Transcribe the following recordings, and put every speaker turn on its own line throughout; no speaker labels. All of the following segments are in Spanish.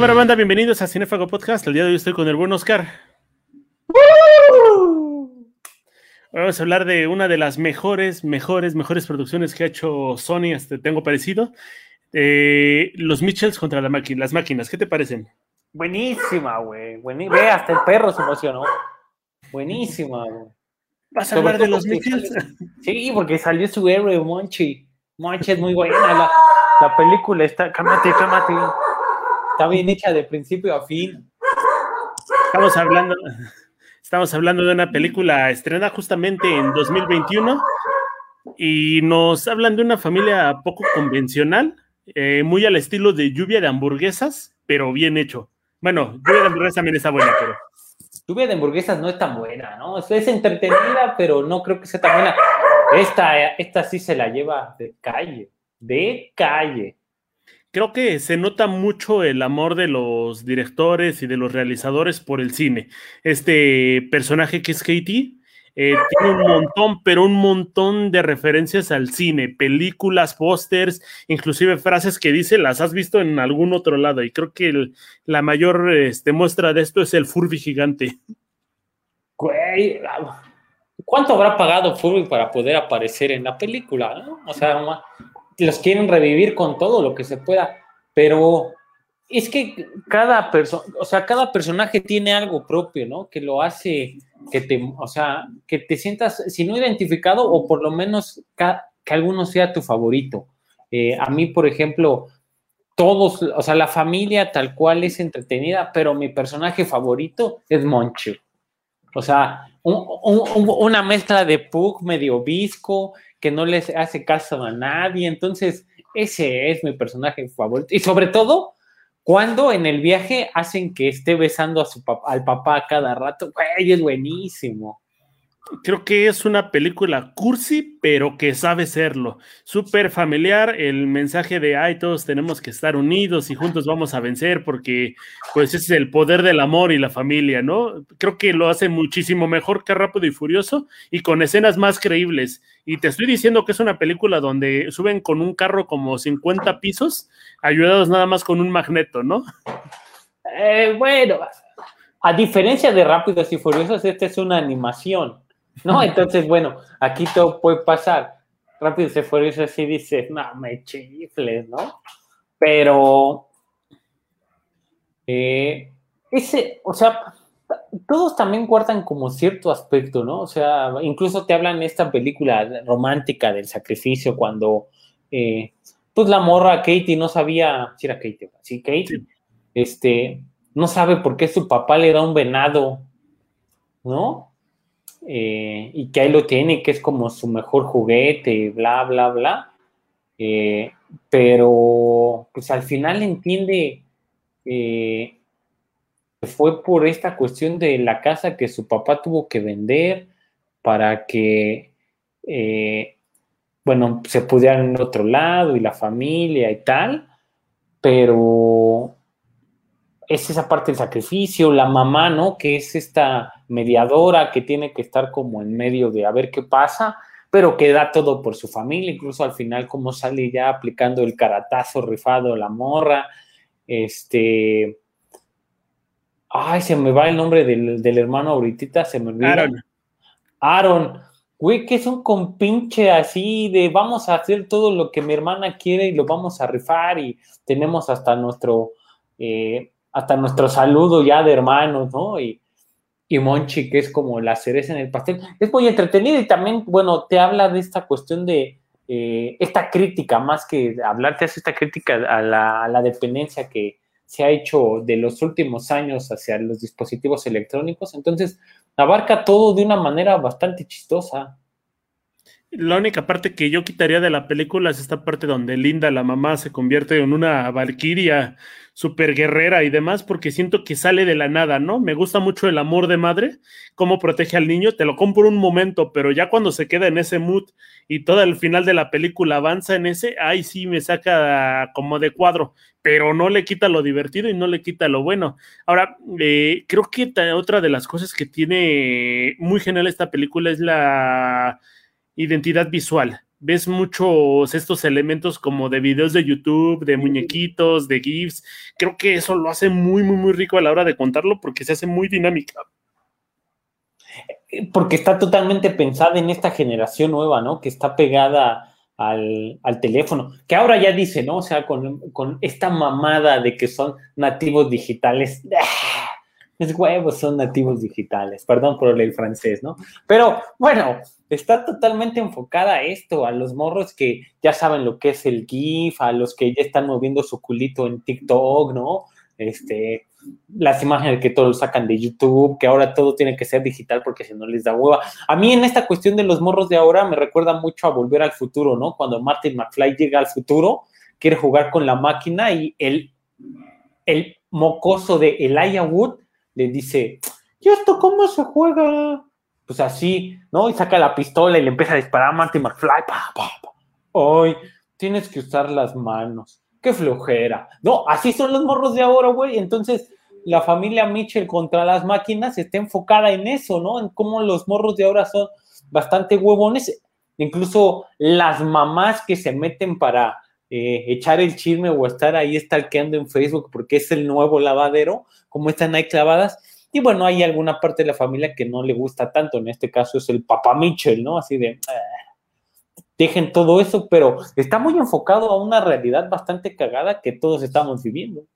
Cámara banda, bienvenidos a Cinefago Podcast. El día de hoy estoy con el buen Oscar. Vamos a hablar de una de las mejores, mejores, mejores producciones que ha hecho Sony, este, tengo parecido. Eh, los Mitchells contra la las máquinas, ¿qué te parecen?
Buenísima, güey. Ve, hasta el perro se emocionó. Buenísima, güey.
¿Vas a hablar de los Mitchells?
Sí, porque salió su héroe, Monchi. Monchi es muy buena. La, película está, cámate, cámate. Está bien hecha de principio a fin.
Estamos hablando, estamos hablando de una película estrenada justamente en 2021 y nos hablan de una familia poco convencional, eh, muy al estilo de lluvia de hamburguesas, pero bien hecho. Bueno, lluvia de hamburguesas también está buena, pero.
Lluvia de hamburguesas no es tan buena, ¿no? Es entretenida, pero no creo que sea tan buena. Esta, esta sí se la lleva de calle, de calle
creo que se nota mucho el amor de los directores y de los realizadores por el cine. Este personaje que es Katie eh, tiene un montón, pero un montón de referencias al cine, películas, pósters, inclusive frases que dice, las has visto en algún otro lado. Y creo que la mayor este, muestra de esto es el Furby gigante.
Güey, ¿cuánto habrá pagado Furby para poder aparecer en la película? O sea, los quieren revivir con todo lo que se pueda, pero es que cada persona, o sea, cada personaje tiene algo propio, ¿no? Que lo hace que te, o sea, que te sientas, si no identificado, o por lo menos que alguno sea tu favorito. Eh, a mí, por ejemplo, todos, o sea, la familia tal cual es entretenida, pero mi personaje favorito es Moncho. O sea, una mezcla de Pug medio visco, que no les hace caso a nadie. Entonces, ese es mi personaje favorito. Y sobre todo, cuando en el viaje hacen que esté besando a su al papá cada rato, güey, es buenísimo
creo que es una película cursi, pero que sabe serlo. Súper familiar, el mensaje de, ay, todos tenemos que estar unidos y juntos vamos a vencer porque pues ese es el poder del amor y la familia, ¿no? Creo que lo hace muchísimo mejor que Rápido y Furioso y con escenas más creíbles. Y te estoy diciendo que es una película donde suben con un carro como 50 pisos, ayudados nada más con un magneto, ¿no?
Eh, bueno, a diferencia de Rápidos y Furiosos, esta es una animación. ¿No? Entonces, bueno, aquí todo puede pasar. Rápido se fue eso así dice, no, me chifles, ¿no? Pero eh, ese, o sea, todos también guardan como cierto aspecto, ¿no? O sea, incluso te hablan esta película romántica del sacrificio cuando, eh, pues la morra Katie no sabía, si era Katie, sí, Katie, este, no sabe por qué su papá le da un venado, ¿no? Eh, y que ahí lo tiene, que es como su mejor juguete, bla, bla, bla. Eh, pero pues al final entiende que fue por esta cuestión de la casa que su papá tuvo que vender para que, eh, bueno, se pudieran en otro lado y la familia y tal, pero es esa parte del sacrificio, la mamá, ¿no? Que es esta mediadora que tiene que estar como en medio de a ver qué pasa, pero que da todo por su familia, incluso al final como sale ya aplicando el caratazo rifado la morra, este... Ay, se me va el nombre del, hermano ahorita, se me olvida. Aaron. Aaron, güey, que es un compinche así de vamos a hacer todo lo que mi hermana quiere y lo vamos a rifar y tenemos hasta nuestro... Eh, hasta nuestro saludo ya de hermanos, ¿no? Y, y Monchi, que es como la cereza en el pastel. Es muy entretenido y también, bueno, te habla de esta cuestión de eh, esta crítica, más que hablar, te hace esta crítica a la, a la dependencia que se ha hecho de los últimos años hacia los dispositivos electrónicos. Entonces, abarca todo de una manera bastante chistosa.
La única parte que yo quitaría de la película es esta parte donde Linda, la mamá, se convierte en una valquiria super guerrera y demás, porque siento que sale de la nada, ¿no? Me gusta mucho el amor de madre, cómo protege al niño, te lo compro un momento, pero ya cuando se queda en ese mood y todo el final de la película avanza en ese, ahí sí me saca como de cuadro, pero no le quita lo divertido y no le quita lo bueno. Ahora, eh, creo que otra de las cosas que tiene muy genial esta película es la identidad visual. Ves muchos estos elementos como de videos de YouTube, de muñequitos, de GIFs. Creo que eso lo hace muy, muy, muy rico a la hora de contarlo porque se hace muy dinámica.
Porque está totalmente pensada en esta generación nueva, ¿no? Que está pegada al, teléfono, que ahora ya dice, ¿no? O sea, con, con esta mamada de que son nativos digitales. ¡ah! Es huevos, son nativos digitales. Perdón por el francés, ¿no? Pero bueno, está totalmente enfocada a esto, a los morros que ya saben lo que es el GIF, a los que ya están moviendo su culito en TikTok, ¿no? Este, las imágenes que todos sacan de YouTube, que ahora todo tiene que ser digital porque si no les da hueva. A mí en esta cuestión de los morros de ahora me recuerda mucho a Volver al Futuro, ¿no? Cuando Martin McFly llega al futuro, quiere jugar con la máquina y el, el mocoso de Elijah Wood le dice, ¿y esto cómo se juega? Pues así, ¿no? Y saca la pistola y le empieza a disparar a Martin McFly. Pa, Hoy tienes que usar las manos. Qué flojera. No, así son los morros de ahora, güey. Entonces, la familia Mitchell contra las máquinas está enfocada en eso, ¿no? En cómo los morros de ahora son bastante huevones. Incluso las mamás que se meten para eh, echar el chisme o estar ahí stalkeando en Facebook porque es el nuevo lavadero, como están ahí clavadas. Y bueno, hay alguna parte de la familia que no le gusta tanto, en este caso es el papá Mitchell, ¿no? Así de, ah, dejen todo eso, pero está muy enfocado a una realidad bastante cagada que todos estamos viviendo.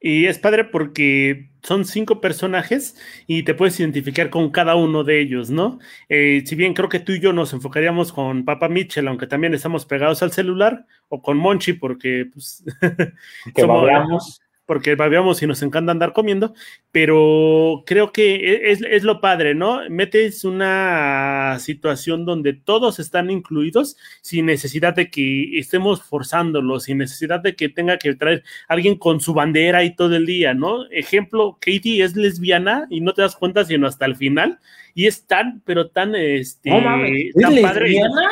Y es padre porque son cinco personajes y te puedes identificar con cada uno de ellos, ¿no? Eh, si bien creo que tú y yo nos enfocaríamos con Papa Mitchell, aunque también estamos pegados al celular, o con Monchi, porque pues,
somos,
porque babeamos y nos encanta andar comiendo, pero creo que e, es, lo padre, ¿no? Metes una situación donde todos están incluidos sin necesidad de que estemos forzándolos, sin necesidad de que tenga que traer alguien con su bandera y todo el día, ¿no? Ejemplo, Katie es lesbiana y no te das cuenta sino hasta el final, y es tan, pero tan, este,
tan lesbiana?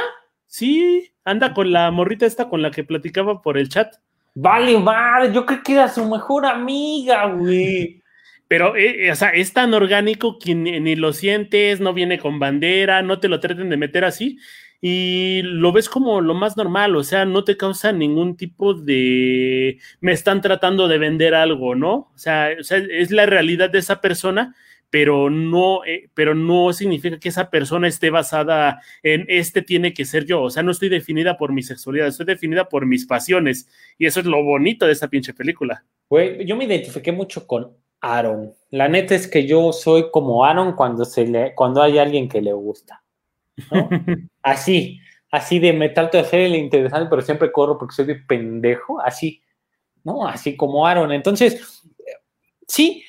Sí, anda con la morrita esta con la que platicaba por el chat.
Vale, vale, yo creo que era su mejor amiga, güey.
Pero, eh, eh, o sea, es tan orgánico que ni, lo sientes, no viene con bandera, no te lo traten de meter así y lo ves como lo más normal, o sea, no te causa ningún tipo de me están tratando de vender algo, ¿no? O sea, o sea es la realidad de esa persona pero no, eh, pero no significa que esa persona esté basada en este tiene que ser yo. O sea, no estoy definida por mi sexualidad, estoy definida por mis pasiones. Y eso es lo bonito de esa pinche película.
Güey, yo me identifiqué mucho con Aaron. La neta es que yo soy como Aaron cuando, se le, cuando hay alguien que le gusta. así, así de me trato de hacer el interesante, pero siempre corro porque soy de pendejo. Así, ¿no? Así como Aaron. Entonces, sí,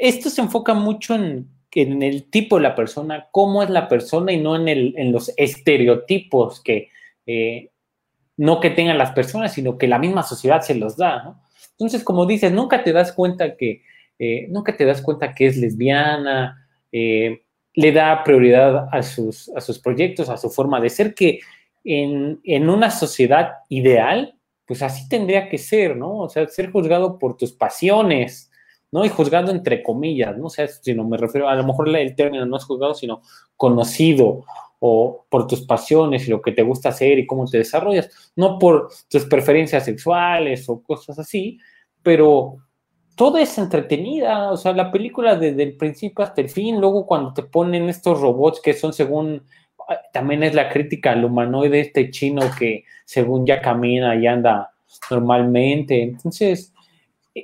esto se enfoca mucho en, el tipo de la persona, cómo es la persona y no en, los estereotipos que eh, no que tengan las personas, sino que la misma sociedad se los da, ¿no? Entonces, como dices, nunca te das cuenta que, eh, nunca te das cuenta que es lesbiana, eh, le da prioridad a sus, a sus proyectos, a su forma de ser, que en, en, una sociedad ideal, pues así tendría que ser, ¿no? O sea, ser juzgado por tus pasiones, ¿no? Y juzgado entre comillas, ¿no? O sea, si no me refiero, a lo mejor el término no es juzgado, sino conocido o por tus pasiones y lo que te gusta hacer y cómo te desarrollas, no por tus preferencias sexuales o cosas así, pero todo es entretenida, o sea, la película desde el principio hasta el fin, luego cuando te ponen estos robots que son según, ah, también es la crítica al humanoide este chino que según ya camina y anda normalmente, entonces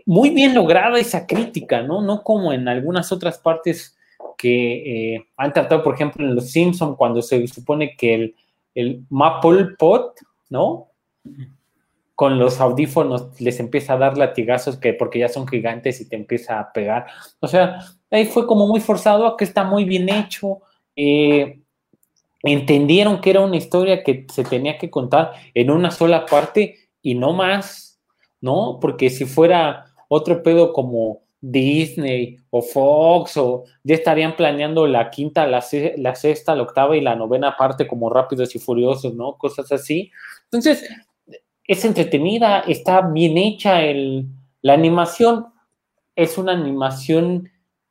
muy bien lograda esa crítica, ¿no? No como en algunas otras partes que eh, han tratado, por ejemplo, en Los Simpson cuando se supone que el, el Maple Pot, ¿no? Con los audífonos les empieza a dar latigazos que porque ya son gigantes y te empieza a pegar. O sea, ahí fue como muy forzado, que está muy bien hecho. Eh, entendieron que era una historia que se tenía que contar en una sola parte y no más ¿no? Porque si fuera otro pedo como Disney o Fox o ya estarían planeando la quinta, la, sexta, la octava y la novena parte como Rápidos y Furiosos, ¿no? Cosas así. Entonces, es entretenida, está bien hecha el, la animación. Es una animación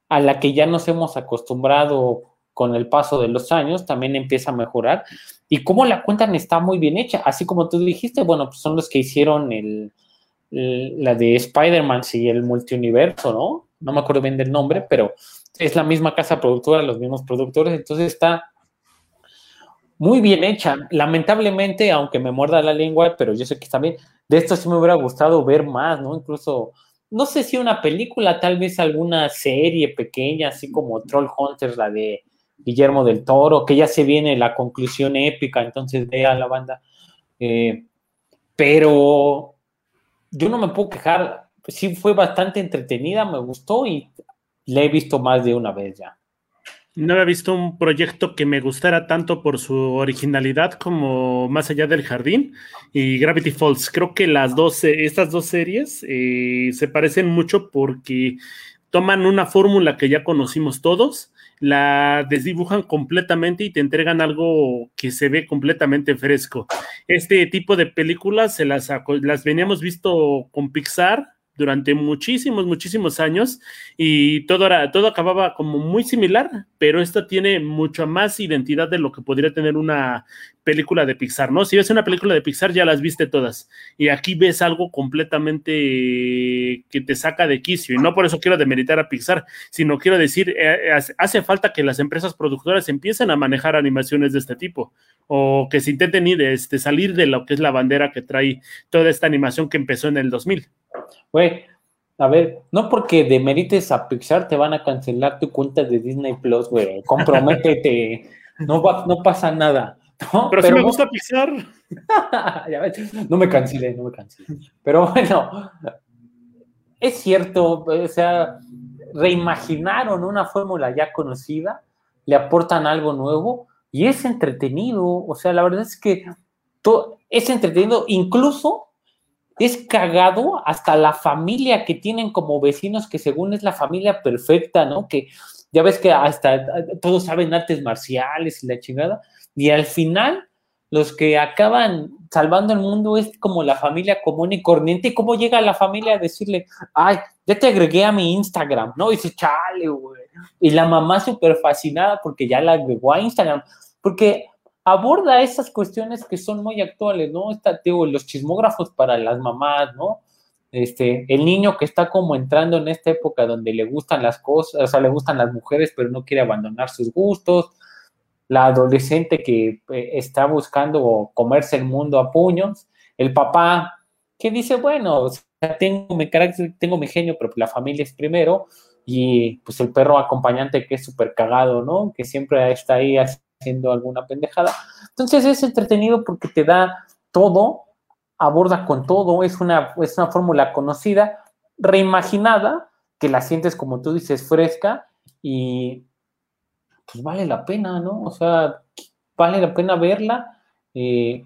a la que ya nos hemos acostumbrado con el paso de los años también empieza a mejorar. Y cómo la cuentan está muy bien hecha, así como tú dijiste, bueno, pues son los que hicieron el, la de Spider-Man y el multiuniverso, ¿no? No me acuerdo bien del nombre, pero es la misma casa productora, los mismos productores, entonces está muy bien hecha. Lamentablemente, aunque me muerda la lengua, pero yo sé que está bien, de esto sí me hubiera gustado ver más, ¿no? Incluso, no sé si una película, tal vez alguna serie pequeña, así como Troll Hunters, la de Guillermo del Toro, que ya se viene la conclusión épica, entonces vea la banda. Eh, pero yo no me puedo quejar, sí fue bastante entretenida, me gustó y la he visto más de una vez ya.
No había visto un proyecto que me gustara tanto por su originalidad como Más allá del jardín y Gravity Falls. Creo que las dos, estas dos series eh, se parecen mucho porque toman una fórmula que ya conocimos todos, la desdibujan completamente y te entregan algo que se ve completamente fresco. Este tipo de películas se las, las veníamos visto con Pixar, durante muchísimos, muchísimos años y todo, era, todo acababa como muy similar, pero esta tiene mucha más identidad de lo que podría tener una película de Pixar, ¿no? Si ves una película de Pixar ya las viste todas y aquí ves algo completamente que te saca de quicio y no por eso quiero demeritar a Pixar, sino quiero decir, eh, hace falta que las empresas productoras empiecen a manejar animaciones de este tipo o que se intenten ir, este, salir de lo que es la bandera que trae toda esta animación que empezó en el 2000.
Güey, a ver, no porque demerites a Pixar te van a cancelar tu cuenta de Disney Plus, güey. Comprométete. no, no pasa nada.
Pero, si me gusta Pixar.
no me cancele, no me. Pero bueno, es cierto, o sea, reimaginaron una fórmula ya conocida, le aportan algo nuevo y es entretenido. O sea, la verdad es que todo, es entretenido, incluso es cagado hasta la familia que tienen como vecinos, que según es la familia perfecta, ¿no? Que ya ves que hasta todos saben artes marciales y la chingada, y al final los que acaban salvando el mundo es como la familia común y corriente, y cómo llega la familia a decirle, ay, ya te agregué a mi Instagram, ¿no? Y dice, chale, güey. Y la mamá súper fascinada porque ya la agregó a Instagram, porque aborda esas cuestiones que son muy actuales, ¿no? Está, digo, los chismógrafos para las mamás, ¿no? Este, el niño que está como entrando en esta época donde le gustan las cosas, o sea, le gustan las mujeres, pero no quiere abandonar sus gustos, la adolescente que eh, está buscando comerse el mundo a puños, el papá que dice, bueno, tengo mi carácter, tengo mi genio, pero la familia es primero, y pues el perro acompañante que es súper cagado, ¿no? Que siempre está ahí haciendo alguna pendejada. Entonces es entretenido porque te da todo, aborda con todo, es una, es una fórmula conocida, reimaginada, que la sientes como tú dices fresca y pues vale la pena, ¿no? O sea, vale la pena verla eh,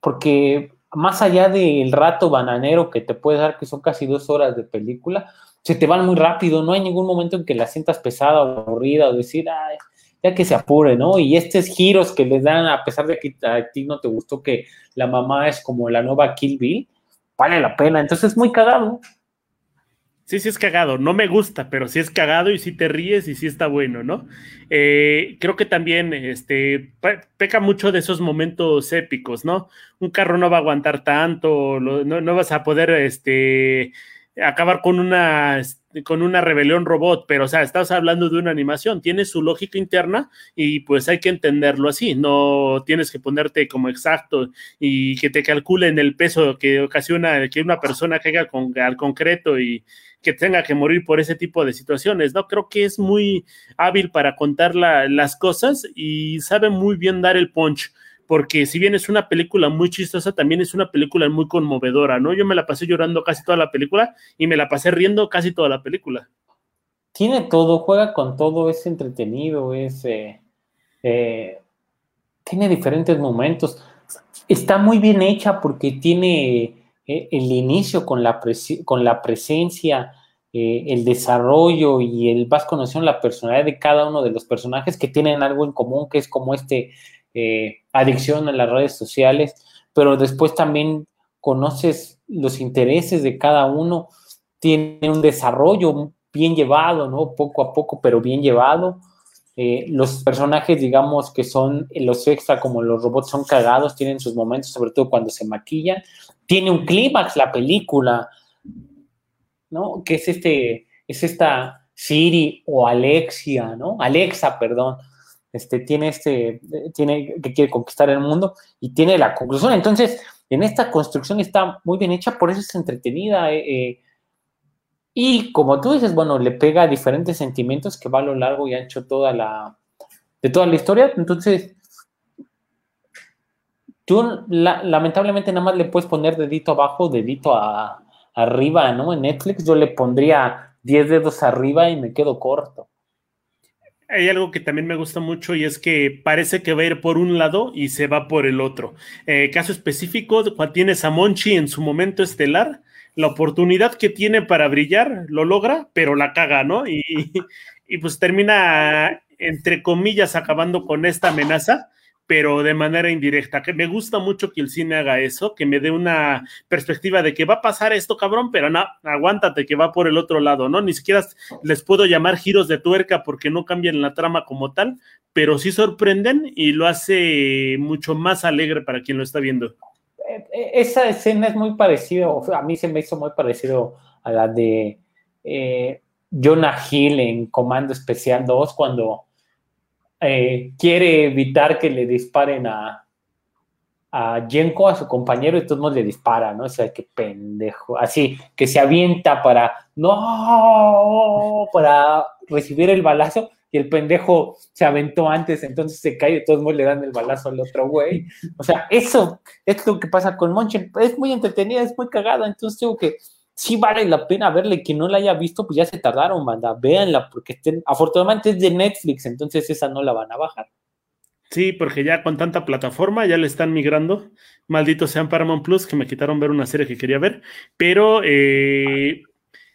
porque más allá del rato bananero que te puede dar, que son casi dos horas de película, se te van muy rápido, no hay ningún momento en que la sientas pesada o aburrida o decir, ay, ya que se apure, ¿no? Y estos giros que les dan, a pesar de que a ti no te gustó que la mamá es como la nueva Kill Bill, vale la pena. Entonces es muy cagado.
Sí, sí es cagado. No me gusta, pero sí es cagado y sí te ríes y sí está bueno, ¿no? Eh, creo que también este, peca mucho de esos momentos épicos, ¿no? Un carro no va a aguantar tanto, no, no vas a poder este, acabar con una con una rebelión robot, pero o sea, estás hablando de una animación, tiene su lógica interna y pues hay que entenderlo así, no tienes que ponerte como exacto y que te calculen el peso que ocasiona que una persona caiga con, al concreto y que tenga que morir por ese tipo de situaciones, ¿no? Creo que es muy hábil para contar las cosas y sabe muy bien dar el punch porque si bien es una película muy chistosa, también es una película muy conmovedora, ¿no? Yo me la pasé llorando casi toda la película y me la pasé riendo casi toda la película.
Tiene todo, juega con todo, es entretenido, es... Eh, eh, tiene diferentes momentos. Está muy bien hecha porque tiene eh, el inicio con la, con la presencia, el desarrollo y el vas conociendo la personalidad de cada uno de los personajes que tienen algo en común, que es como este eh, adicción a las redes sociales, pero después también conoces los intereses de cada uno, tiene un desarrollo bien llevado, ¿no? Poco a poco, pero bien llevado. Eh, los personajes, digamos, que son los extra, como los robots, son cagados, tienen sus momentos, sobre todo cuando se maquillan. Tiene un clímax la película, ¿no? Que es este, es esta Siri o Alexia, ¿no? Alexa, perdón. Este, tiene este, tiene que quiere conquistar el mundo y tiene la conclusión. Entonces, en esta construcción está muy bien hecha, por eso es entretenida. Eh, eh, y como tú dices, bueno, le pega diferentes sentimientos que va a lo largo y ancho toda la, de toda la historia. Entonces, tú lamentablemente nada más le puedes poner dedito abajo, dedito arriba, ¿no? En Netflix yo le pondría 10 dedos arriba y me quedo corto.
Hay algo que también me gusta mucho y es que parece que va a ir por un lado y se va por el otro. Eh, caso específico, tienes a Monchi en su momento estelar, la oportunidad que tiene para brillar, lo logra, pero la caga, ¿no? Y, y pues termina, entre comillas, acabando con esta amenaza, pero de manera indirecta. Que me gusta mucho que el cine haga eso, que me dé una perspectiva de que va a pasar esto, cabrón, pero no, aguántate que va por el otro lado, ¿no? Ni siquiera les puedo llamar giros de tuerca porque no cambian la trama como tal, pero sí sorprenden y lo hace mucho más alegre para quien lo está viendo.
Eh, eh, esa escena es muy parecida, a mí se me hizo muy parecido a la de eh, Jonah Hill en Comando Especial 2, cuando quiere evitar que le disparen a, a Jenko, a su compañero, y todos le dispara, ¿no? O sea, qué pendejo. Así, que se avienta para, no, para recibir el balazo y el pendejo se aventó antes, entonces se cae y todos modos le dan el balazo al otro güey. O sea, eso es lo que pasa con Monchen. Es muy entretenida, es muy cagada, entonces digo que sí vale la pena verle. Quien no la haya visto, pues ya se tardaron, manda. Véanla, porque estén, afortunadamente es de Netflix, entonces esa no la van a bajar.
Sí, porque ya con tanta plataforma ya le están migrando. Malditos sean Paramount Plus que me quitaron ver una serie que quería ver. Pero eh,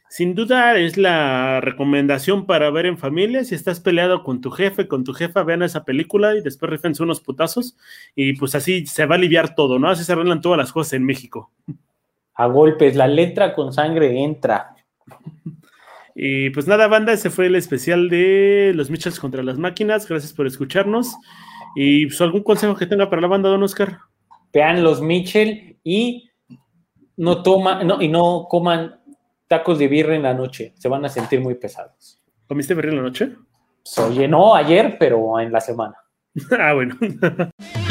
sin duda es la recomendación para ver en familia. Si estás peleado con tu jefe, con tu jefa, vean esa película y después rifense unos putazos. Y pues así se va a aliviar todo, ¿no? Así se arreglan todas las cosas en México.
A golpes, la letra con sangre entra.
Y pues nada, banda, ese fue el especial de los Mitchells contra las máquinas. Gracias por escucharnos. Y pues algún consejo que tenga para la banda, don Oscar.
Vean los Mitchell y no toman, no, y no coman tacos de birra en la noche. Se van a sentir muy pesados.
¿Comiste birra en la noche?
Pues, oye, no ayer, pero en la semana.
ah, bueno.